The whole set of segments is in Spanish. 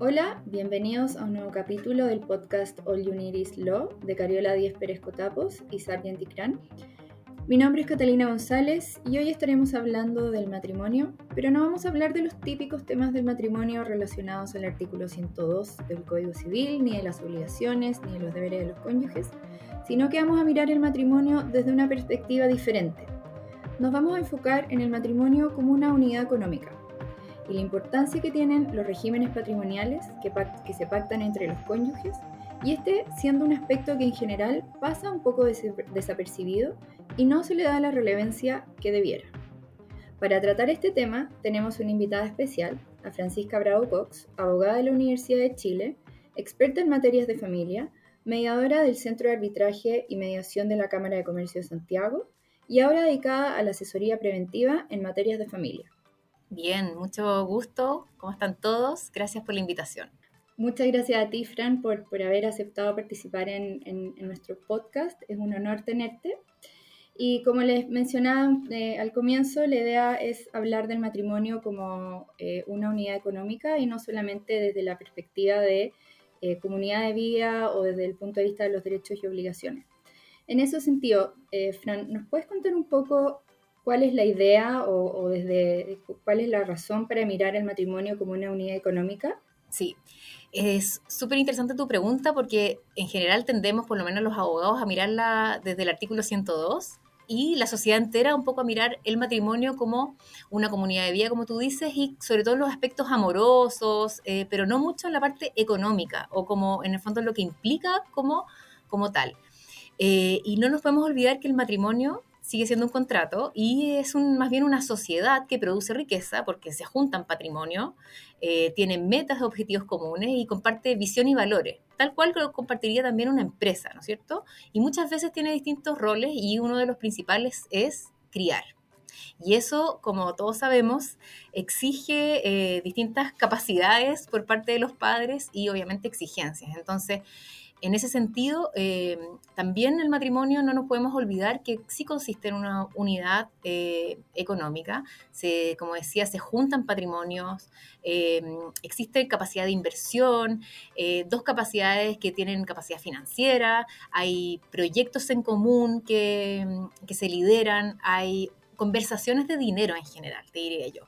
Hola, bienvenidos a un nuevo capítulo del podcast All You Need Is Law de Cariola Díez Pérez Cotapos y Sargent Ticrán. Mi nombre es Catalina González y hoy estaremos hablando del matrimonio, pero no vamos a hablar de los típicos temas del matrimonio relacionados al artículo 102 del Código Civil, ni de las obligaciones, ni de los deberes de los cónyuges, sino que vamos a mirar el matrimonio desde una perspectiva diferente. Nos vamos a enfocar en el matrimonio como una unidad económica y la importancia que tienen los regímenes patrimoniales que, se pactan entre los cónyuges y este siendo un aspecto que en general pasa un poco desapercibido y no se le da la relevancia que debiera. Para tratar este tema tenemos una invitada especial, a Francisca Bravo Cox, abogada de la Universidad de Chile, experta en materias de familia, mediadora del Centro de Arbitraje y Mediación de la Cámara de Comercio de Santiago y ahora dedicada a la asesoría preventiva en materias de familia. Bien, mucho gusto. ¿Cómo están todos? Gracias por la invitación. Muchas gracias a ti, Fran, por, por haber aceptado participar en, en, nuestro podcast. Es un honor tenerte. Y como les mencionaba eh, al comienzo, la idea es hablar del matrimonio como eh, una unidad económica y no solamente desde la perspectiva de eh, comunidad de vida o desde el punto de vista de los derechos y obligaciones. En ese sentido, Fran, ¿nos puedes contar un poco cuál es la idea o, o, desde cuál es la razón para mirar el matrimonio como una unidad económica? Sí, es súper interesante tu pregunta porque en general tendemos, por lo menos los abogados, a mirarla desde el artículo 102 y la sociedad entera un poco a mirar el matrimonio como una comunidad de vida, como tú dices, y sobre todo en los aspectos amorosos, eh, pero no mucho en la parte económica o como en el fondo lo que implica como, como tal. Eh, y no nos podemos olvidar que el matrimonio sigue siendo un contrato y es más bien una sociedad que produce riqueza porque se juntan patrimonio, eh, tienen metas, objetivos comunes y comparte visión y valores, tal cual lo compartiría también una empresa, ¿no es cierto? Y muchas veces tiene distintos roles y uno de los principales es criar. Y eso, como todos sabemos, exige eh, distintas capacidades por parte de los padres y obviamente exigencias. Entonces, en ese sentido, eh, también el matrimonio no nos podemos olvidar que sí consiste en una unidad eh, económica. Se, como decía, se juntan patrimonios, eh, existe capacidad de inversión, dos capacidades que tienen capacidad financiera, hay proyectos en común que, que se lideran, hay conversaciones de dinero en general, te diría yo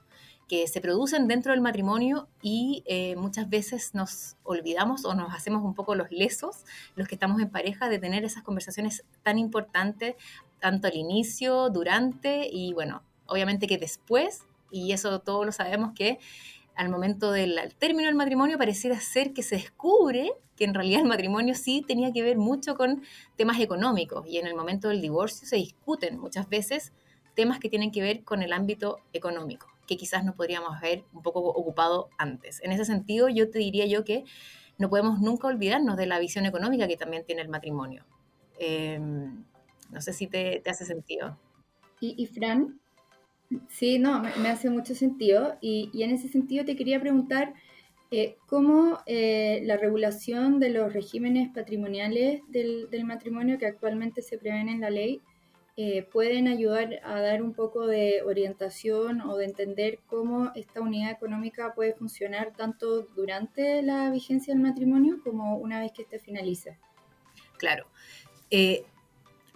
que se producen dentro del matrimonio y eh, muchas veces nos olvidamos o nos hacemos un poco los lesos, los que estamos en pareja, de tener esas conversaciones tan importantes, tanto al inicio, durante y bueno, obviamente que después, y eso todos lo sabemos que al momento del término del matrimonio pareciera ser que se descubre que en realidad el matrimonio sí tenía que ver mucho con temas económicos y en el momento del divorcio se discuten muchas veces temas que tienen que ver con el ámbito económico que quizás nos podríamos haber un poco ocupado antes. En ese sentido, yo te diría yo que no podemos nunca olvidarnos de la visión económica que también tiene el matrimonio. Em, no sé si te, hace sentido. Y, Fran, sí, no, me, hace mucho sentido. Y, en ese sentido te quería preguntar eh, cómo eh, la regulación de los regímenes patrimoniales del, del, matrimonio que actualmente se prevén en la ley eh, pueden ayudar a dar un poco de orientación o de entender cómo esta unidad económica puede funcionar tanto durante la vigencia del matrimonio como una vez que este finalice. Claro. Eh,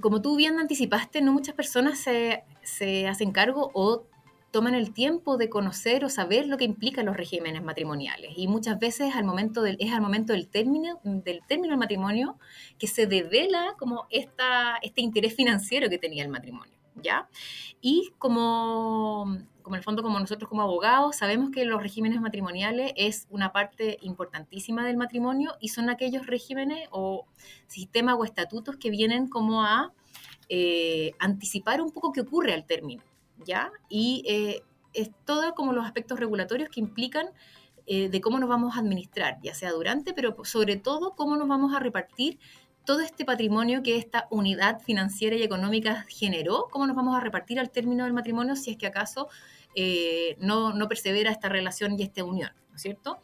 como tú bien anticipaste, no muchas personas se, se hacen cargo o toman el tiempo de conocer o saber lo que implican los regímenes matrimoniales. Y muchas veces al momento del, es al momento del término, del término del matrimonio que se devela como esta, este interés financiero que tenía el matrimonio. ¿ya? Y como, como en el fondo, como nosotros como abogados, sabemos que los regímenes matrimoniales es una parte importantísima del matrimonio y son aquellos regímenes o sistemas o estatutos que vienen como a eh, anticipar un poco qué ocurre al término. ¿Ya? Y eh, es todo como los aspectos regulatorios que implican eh, de cómo nos vamos a administrar, ya sea durante, pero sobre todo cómo nos vamos a repartir todo este patrimonio que esta unidad financiera y económica generó, cómo nos vamos a repartir al término del matrimonio si es que acaso eh, no, no, persevera esta relación y esta unión, ¿no es cierto?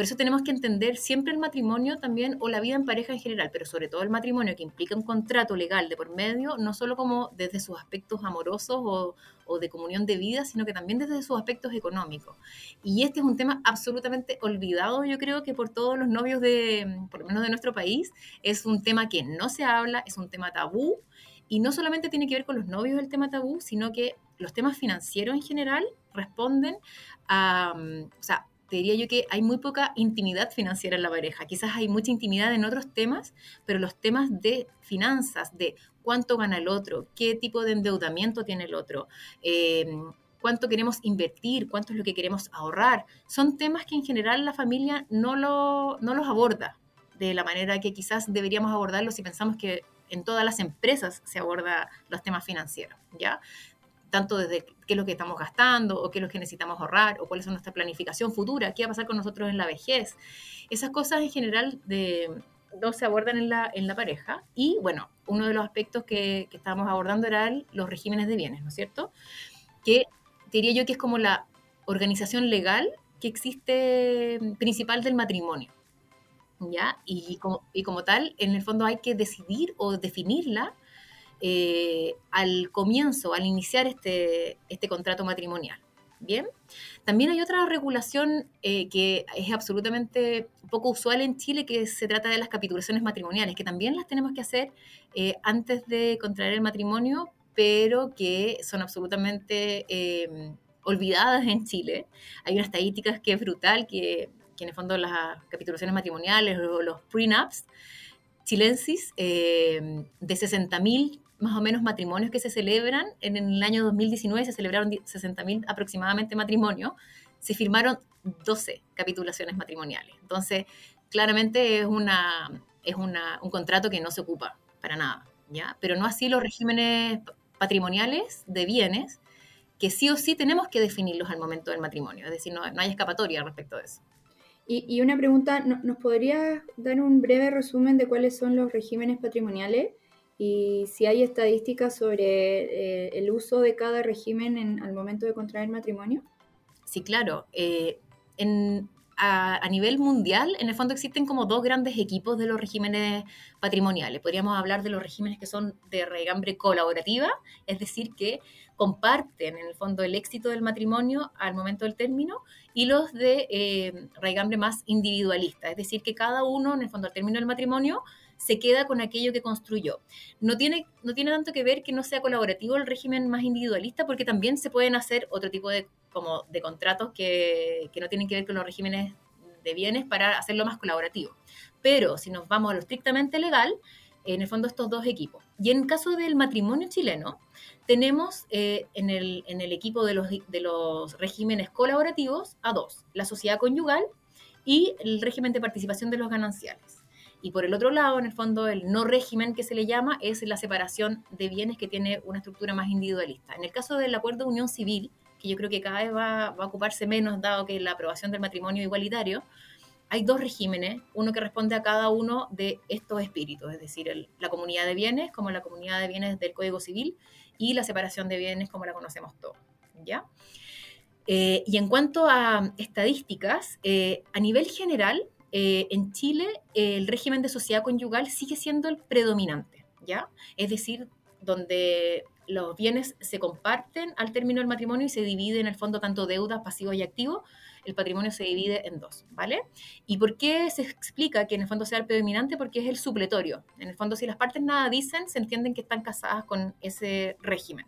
Por eso tenemos que entender siempre el matrimonio también o la vida en pareja en general, pero sobre todo el matrimonio que implica un contrato legal de por medio, no solo como desde sus aspectos amorosos o, de comunión de vida, sino que también desde sus aspectos económicos. Y este es un tema absolutamente olvidado, yo creo que por todos los novios de, por lo menos de nuestro país, es un tema que no se habla, es un tema tabú y no solamente tiene que ver con los novios del tema tabú, sino que los temas financieros en general responden a, mm, o sea, te diría yo que hay muy poca intimidad financiera en la pareja. Quizás hay mucha intimidad en otros temas, pero los temas de finanzas, de cuánto gana el otro, qué tipo de endeudamiento tiene el otro, eh, cuánto queremos invertir, cuánto es lo que queremos ahorrar, son temas que en general la familia no, lo, no los aborda de la manera que quizás deberíamos abordarlos si pensamos que en todas las empresas se aborda los temas financieros, ¿ya? Tanto desde qué es lo que estamos gastando o qué es lo que necesitamos ahorrar o cuál es nuestra planificación futura, qué va a pasar con nosotros en la vejez. Esas cosas en general de, no se abordan en la, en la pareja. Y bueno, uno de los aspectos que, que estábamos abordando era los regímenes de bienes, ¿no es cierto? Que diría yo que es como la organización legal que existe principal del matrimonio. ¿ya? Y como, y como tal, en el fondo hay que decidir o definirla eh, al comienzo, al iniciar este, este contrato matrimonial. Bien, también hay otra regulación eh, que es absolutamente poco usual en Chile, que se trata de las capitulaciones matrimoniales, que también las tenemos que hacer eh, antes de contraer el matrimonio, pero que son absolutamente olvidadas en Chile. Hay una estadística que es brutal, que que en el fondo las capitulaciones matrimoniales o los prenups chilensis, eh, de 60.000 más o menos matrimonios que se celebran, en el año 2019 se celebraron 60.000 aproximadamente matrimonios, se firmaron 12 capitulaciones matrimoniales. Entonces, claramente es, una, es una, un contrato que no se ocupa para nada, ¿ya? Pero no así los regímenes patrimoniales de bienes, que sí o sí tenemos que definirlos al momento del matrimonio, es decir, no, no hay escapatoria respecto de eso. Y, una pregunta, ¿nos podrías dar un breve resumen de cuáles son los regímenes patrimoniales y si hay estadísticas sobre eh, el uso de cada régimen al momento de contraer matrimonio? Sí, claro. Eh, a, nivel mundial, en el fondo existen como dos grandes equipos de los regímenes patrimoniales. Podríamos hablar de los regímenes que son de regambre colaborativa, es decir, que comparten en el fondo el éxito del matrimonio al momento del término y los de eh, más individualista, es decir, que cada uno en el fondo al término del matrimonio se queda con aquello que construyó. No tiene, no tiene tanto que ver que no sea colaborativo el régimen más individualista, porque también se pueden hacer otro tipo de, como de contratos que, que no tienen que ver con los regímenes de bienes para hacerlo más colaborativo. Pero si nos vamos a lo estrictamente legal, en el fondo estos dos equipos. Y en caso del matrimonio chileno, tenemos eh, en, el, en, el, equipo de los, de los regímenes colaborativos a dos, la sociedad conyugal y el régimen de participación de los gananciales. Y por el otro lado, en el fondo, el no régimen que se le llama es la separación de bienes que tiene una estructura más individualista. En el caso del acuerdo de unión civil, que yo creo que cada vez va, va a ocuparse menos dado que la aprobación del matrimonio igualitario, hay dos regímenes, uno que responde a cada uno de estos espíritus, es decir, la comunidad de bienes como la comunidad de bienes del Código Civil y la separación de bienes como la conocemos todos. ¿ya? Eh, y en cuanto a estadísticas, eh, a nivel general, eh, en Chile el régimen de sociedad conyugal sigue siendo el predominante, ¿ya? Es decir, donde los bienes se comparten al término del matrimonio y se divide en el fondo tanto deudas, pasivos y activos, el patrimonio se divide en dos, ¿vale? ¿Y por qué se explica que en el fondo sea el predominante? Porque es el supletorio. En el fondo, si las partes nada dicen, se entienden que están casadas con ese régimen.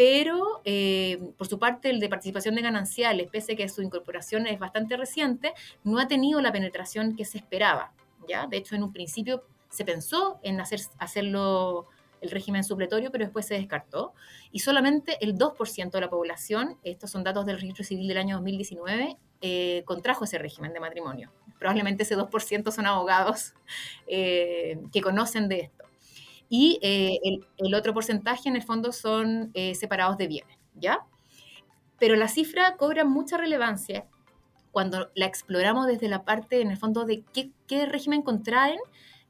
Pero, eh, por su parte, el de participación de gananciales, pese a que su incorporación es bastante reciente, no ha tenido la penetración que se esperaba, ¿ya? De hecho, en un principio se pensó en hacer, hacerlo el régimen supletorio, pero después se descartó. Y solamente el 2% de la población, estos son datos del registro civil del año 2019, eh, contrajo ese régimen de matrimonio. Probablemente ese 2% son abogados eh, que conocen de esto. Y eh, el, otro porcentaje, en el fondo, son separados de bienes, ¿ya? Pero la cifra cobra mucha relevancia cuando la exploramos desde la parte, en el fondo, de qué, qué régimen contraen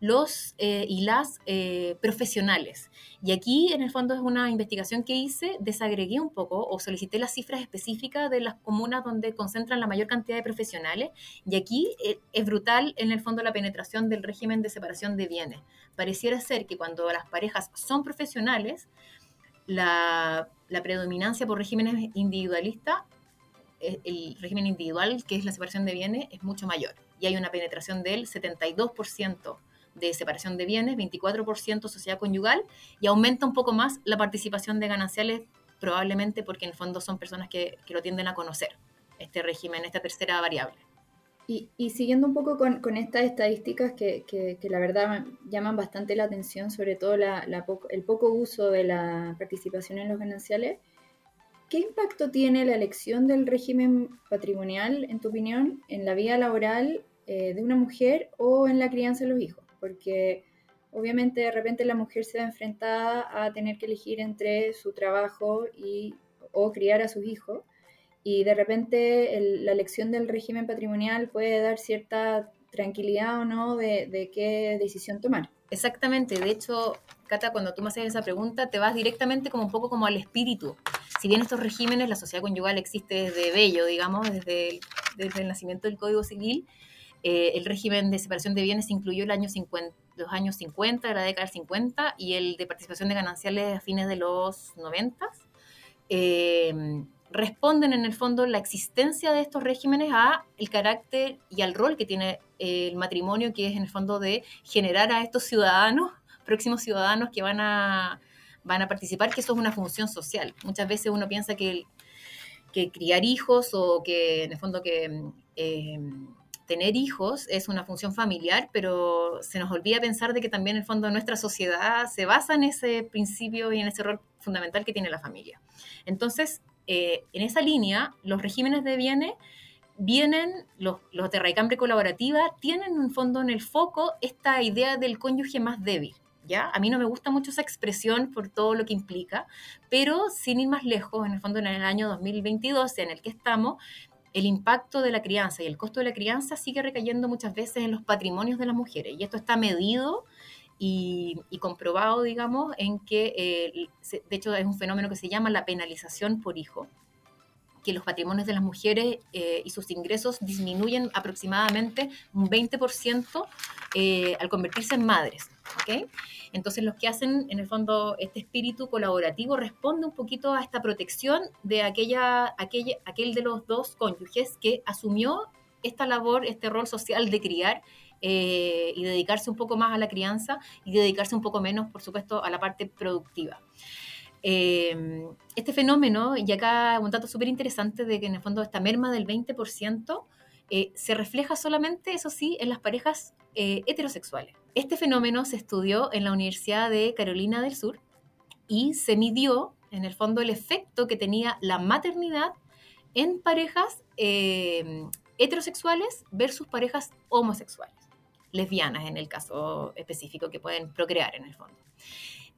los eh, y las eh, profesionales. Y aquí, en el fondo, es una investigación que hice, desagregué un poco o solicité las cifras específicas de las comunas donde concentran la mayor cantidad de profesionales. Y aquí eh, es brutal, en el fondo, la penetración del régimen de separación de bienes. Pareciera ser que cuando las parejas son profesionales, la, la predominancia por regímenes individualistas, el régimen individual, que es la separación de bienes, es mucho mayor. Y hay una penetración del 72% de separación de bienes, 24% sociedad conyugal y aumenta un poco más la participación de gananciales, probablemente porque en fondo son personas que, que lo tienden a conocer, este régimen, esta tercera variable. Y, y siguiendo un poco con, con estas estadísticas que, que, la verdad llaman bastante la atención, sobre todo la, el poco uso de la participación en los gananciales, ¿qué impacto tiene la elección del régimen patrimonial, en tu opinión, en la vida laboral eh, de una mujer o en la crianza de los hijos? Porque obviamente de repente la mujer se ve enfrentada a tener que elegir entre su trabajo y, o criar a sus hijos, y de repente la elección del régimen patrimonial puede dar cierta tranquilidad o no de, de, qué decisión tomar. Exactamente, de hecho, Cata, cuando tú me haces esa pregunta, te vas directamente como un poco como al espíritu. Si bien estos regímenes, la sociedad conyugal existe desde bello, digamos, desde el, desde el nacimiento del Código Civil, eh, el régimen de separación de bienes incluyó el año 50, los años 50, de la década del 50, y el de participación de gananciales a fines de los 90. Eh, responden en el fondo la existencia de estos regímenes a el carácter y al rol que tiene el matrimonio, que es en el fondo de generar a estos ciudadanos, próximos ciudadanos que van a, van a participar, que eso es una función social. Muchas veces uno piensa que, que criar hijos o que en el fondo que... Eh, tener hijos es una función familiar, pero se nos olvida pensar de que también en el fondo nuestra sociedad se basa en ese principio y en ese rol fundamental que tiene la familia. Entonces, eh, en esa línea, los regímenes de bienes vienen, los, los de raicambre colaborativa, tienen en fondo en el foco esta idea del cónyuge más débil. ¿Ya? A mí no me gusta mucho esa expresión por todo lo que implica, pero sin ir más lejos, en el fondo en el año 2022 en el que estamos, el impacto de la crianza y el costo de la crianza sigue recayendo muchas veces en los patrimonios de las mujeres. Y esto está medido y, comprobado, digamos, en que, eh, de hecho, es un fenómeno que se llama la penalización por hijo que los patrimonios de las mujeres eh, y sus ingresos disminuyen aproximadamente un 20% eh, al convertirse en madres. Entonces, los que hacen, en el fondo, este espíritu colaborativo responde un poquito a esta protección de aquella, aquella, aquel de los dos cónyuges que asumió esta labor, este rol social de criar eh, y dedicarse un poco más a la crianza y dedicarse un poco menos, por supuesto, a la parte productiva. Eh, este fenómeno, y acá un dato súper interesante de que en el fondo esta merma del 20% eh, se refleja solamente, eso sí, en las parejas eh, heterosexuales. Este fenómeno se estudió en la Universidad de Carolina del Sur y se midió, en el fondo, el efecto que tenía la maternidad en parejas heterosexuales versus parejas homosexuales, lesbianas en el caso específico, que pueden procrear en el fondo.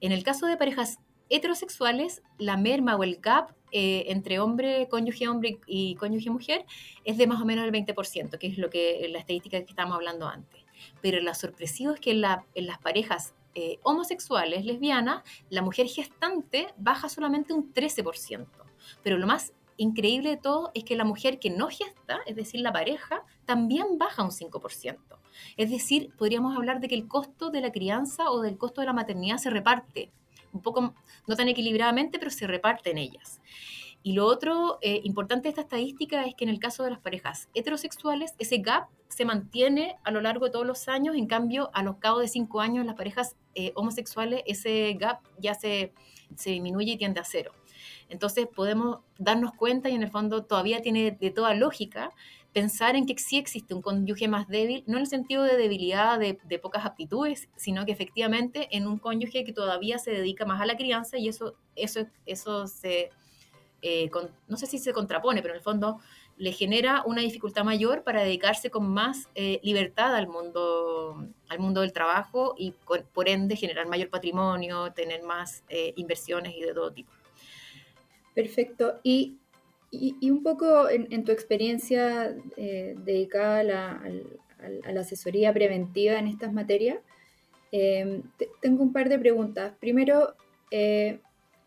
En el caso de parejas heterosexuales, la merma o el gap eh, entre hombre, cónyuge hombre y cónyuge mujer es de más o menos el 20%, que es lo que la estadística que estábamos hablando antes. Pero lo sorpresivo es que en, las parejas eh, homosexuales, lesbianas, la mujer gestante baja solamente un 13%. Pero lo más increíble de todo es que la mujer que no gesta, es decir, la pareja, también baja un 5%. Es decir, podríamos hablar de que el costo de la crianza o del costo de la maternidad se reparte un poco, no tan equilibradamente, pero se reparten ellas. Y lo otro eh, importante de esta estadística es que en el caso de las parejas heterosexuales, ese gap se mantiene a lo largo de todos los años, en cambio, a los cabos de cinco años, las parejas eh, homosexuales, ese gap ya se, se disminuye y tiende a cero. Entonces podemos darnos cuenta y en el fondo todavía tiene de toda lógica pensar en que sí existe un cónyuge más débil, no en el sentido de debilidad de, pocas aptitudes, sino que efectivamente en un cónyuge que todavía se dedica más a la crianza y eso, eso, eso se, eh, no sé si se contrapone, pero en el fondo le genera una dificultad mayor para dedicarse con más eh, libertad al mundo, al mundo del trabajo y por ende generar mayor patrimonio, tener más eh, inversiones y de todo tipo. Perfecto. Y y, un poco en, tu experiencia eh, dedicada a la, asesoría preventiva en estas materias, Em, tengo un par de preguntas. Primero, eh,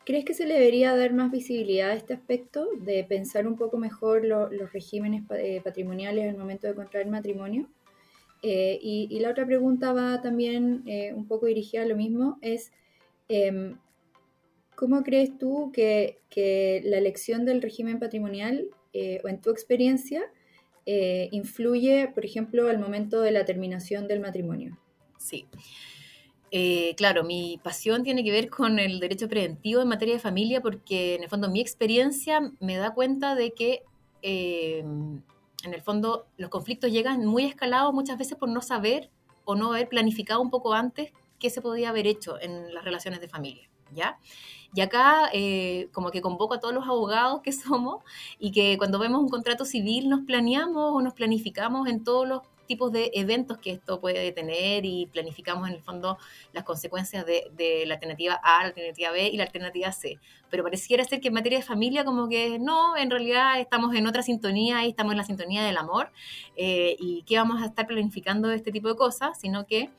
¿crees que se le debería dar más visibilidad a este aspecto de pensar un poco mejor los regímenes eh, patrimoniales al momento de contraer matrimonio? Eh, y, la otra pregunta va también un poco dirigida a lo mismo, es em, ¿cómo crees tú que, que, la elección del régimen patrimonial, o en tu experiencia, influye, por ejemplo, al momento de la terminación del matrimonio? Sí. Eh, claro, mi pasión tiene que ver con el derecho preventivo en materia de familia porque en el fondo mi experiencia me da cuenta de que eh, en el fondo los conflictos llegan muy escalados muchas veces por no saber o no haber planificado un poco antes se podía haber hecho en las relaciones de familia. ¿Ya? Y acá eh, como que convoco a todos los abogados que somos y que cuando vemos un contrato civil nos planeamos o nos planificamos en todos los tipos de eventos que esto puede tener y planificamos en el fondo las consecuencias de, la alternativa A, la alternativa B y la alternativa C. Pero pareciera ser que en materia de familia como que no, en realidad estamos en otra sintonía y estamos en la sintonía del amor eh, y que vamos a estar planificando este tipo de cosas, sino que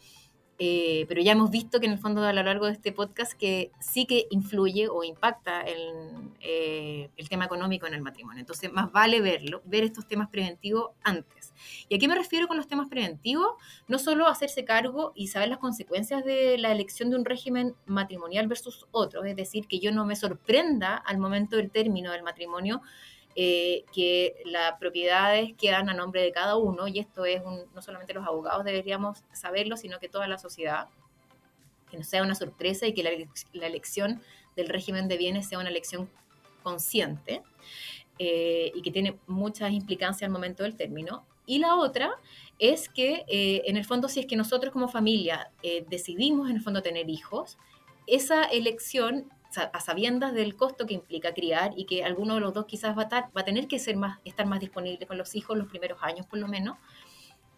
eh, pero ya hemos visto que en el fondo a lo largo de este podcast que sí que influye o impacta el, eh, el tema económico en el matrimonio. Entonces, más vale verlo, ver estos temas preventivos antes. ¿Y a qué me refiero con los temas preventivos? No solo hacerse cargo y saber las consecuencias de la elección de un régimen matrimonial versus otro, es decir, que yo no me sorprenda al momento del término del matrimonio eh, que las propiedades quedan a nombre de cada uno y esto es no solamente los abogados deberíamos saberlo, sino que toda la sociedad, que no sea una sorpresa y que la, elección del régimen de bienes sea una elección consciente eh, y que tiene muchas implicancias al momento del término. Y la otra es que eh, en el fondo si es que nosotros como familia decidimos en el fondo tener hijos, esa elección a sabiendas del costo que implica criar y que alguno de los dos quizás va a, tener que ser más, estar más disponible con los hijos los primeros años por lo menos,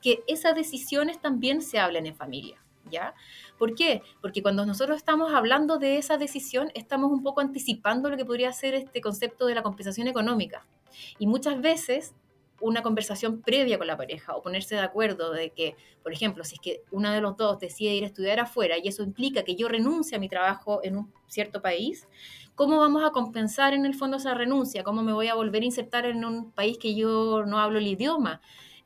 que esas decisiones también se hablen en familia. ¿Ya? ¿Por qué? Porque cuando nosotros estamos hablando de esa decisión, estamos un poco anticipando lo que podría ser este concepto de la compensación económica. Y muchas veces una conversación previa con la pareja o ponerse de acuerdo de que, por ejemplo, si es que uno de los dos decide ir a estudiar afuera y eso implica que yo renuncie a mi trabajo en un cierto país, ¿cómo vamos a compensar en el fondo esa renuncia? ¿Cómo me voy a volver a insertar en un país que yo no hablo el idioma?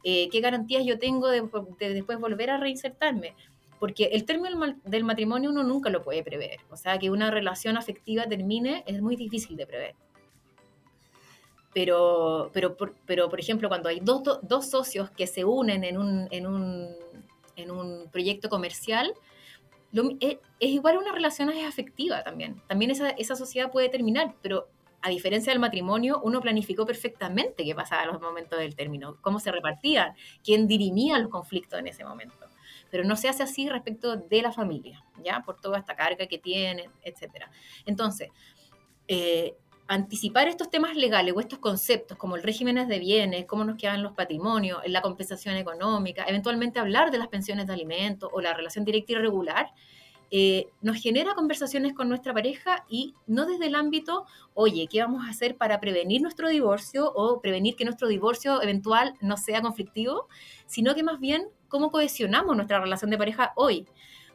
Eh, ¿Qué garantías yo tengo de, de después volver a reinsertarme? porque el término del matrimonio uno nunca lo puede prever. O sea, que una relación afectiva termine es muy difícil de prever. Pero, pero, por, pero por ejemplo, cuando hay dos, dos socios que se unen en un, en un, en un proyecto comercial, es, es, igual una relación afectiva también. También esa, esa sociedad puede terminar, pero a diferencia del matrimonio, uno planificó perfectamente qué pasaba en los momentos del término, cómo se repartían, quién dirimía los conflictos en ese momento. Pero no se hace así respecto de la familia, ¿ya? Por toda esta carga que tiene, etc. Entonces, eh, anticipar estos temas legales o estos conceptos como el régimen de bienes, cómo nos quedan los patrimonios, la compensación económica, eventualmente hablar de las pensiones de alimentos o la relación directa y regular, eh, nos genera conversaciones con nuestra pareja y no desde el ámbito, oye, ¿qué vamos a hacer para prevenir nuestro divorcio o prevenir que nuestro divorcio eventual no sea conflictivo, sino que más bien cómo cohesionamos nuestra relación de pareja hoy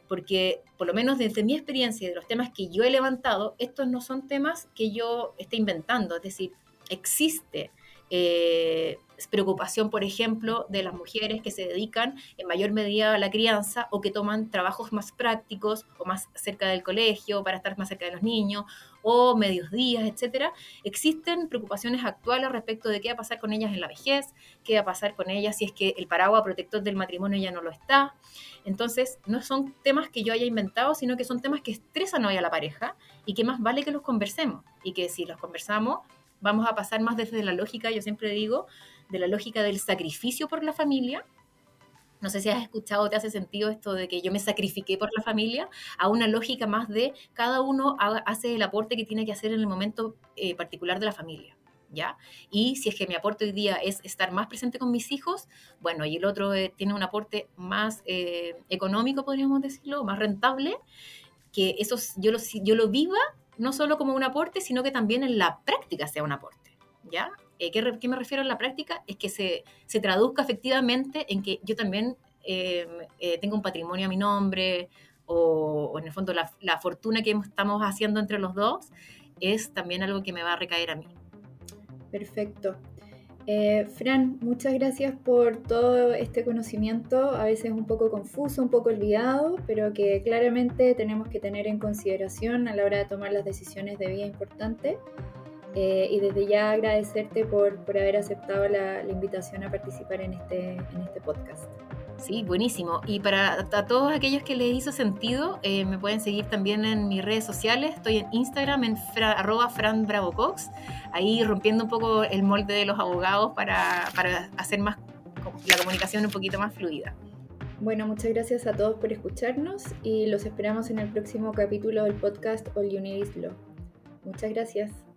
porque por lo menos desde mi experiencia y de los temas que yo he levantado, estos no son temas que yo esté inventando, es decir, existe eh, preocupación, por ejemplo, de las mujeres que se dedican en mayor medida a la crianza o que toman trabajos más prácticos o más cerca del colegio para estar más cerca de los niños o medios días, etcétera. Existen preocupaciones actuales respecto de qué va a pasar con ellas en la vejez, qué va a pasar con ellas si es que el paraguas protector del matrimonio ya no lo está. Entonces, no son temas que yo haya inventado, sino que son temas que estresan hoy a la pareja y que más vale que los conversemos y que si los conversamos vamos a pasar más desde la lógica, yo siempre digo, de la lógica del sacrificio por la familia. No sé si has escuchado o te hace sentido esto de que yo me sacrifiqué por la familia, a una lógica más de cada uno hace el aporte que tiene que hacer en el momento eh, particular de la familia. ¿Ya? Y si es que mi aporte hoy día es estar más presente con mis hijos, bueno, y el otro eh, tiene un aporte más eh, económico, podríamos decirlo, más rentable, que eso yo lo, yo lo viva no solo como un aporte, sino que también en la práctica sea un aporte. ¿Ya? Eh, ¿qué, me refiero en la práctica? Es que se, se traduzca efectivamente en que yo también eh, eh, tengo un patrimonio a mi nombre, o, en el fondo la fortuna que estamos haciendo entre los dos, es también algo que me va a recaer a mí. Perfecto. Eh, Fran, muchas gracias por todo este conocimiento, a veces un poco confuso, un poco olvidado, pero que claramente tenemos que tener en consideración a la hora de tomar las decisiones de vida importantes. Eh, y desde ya agradecerte por, por haber aceptado la, la, invitación a participar en este, en este podcast. Sí, buenísimo. Y para todos aquellos que les hizo sentido, eh, me pueden seguir también en mis redes sociales. Estoy en Instagram, en arroba franbravocox, ahí rompiendo un poco el molde de los abogados para, para hacer más la comunicación un poquito más fluida. Bueno, muchas gracias a todos por escucharnos y los esperamos en el próximo capítulo del podcast All You Is Law. Muchas gracias.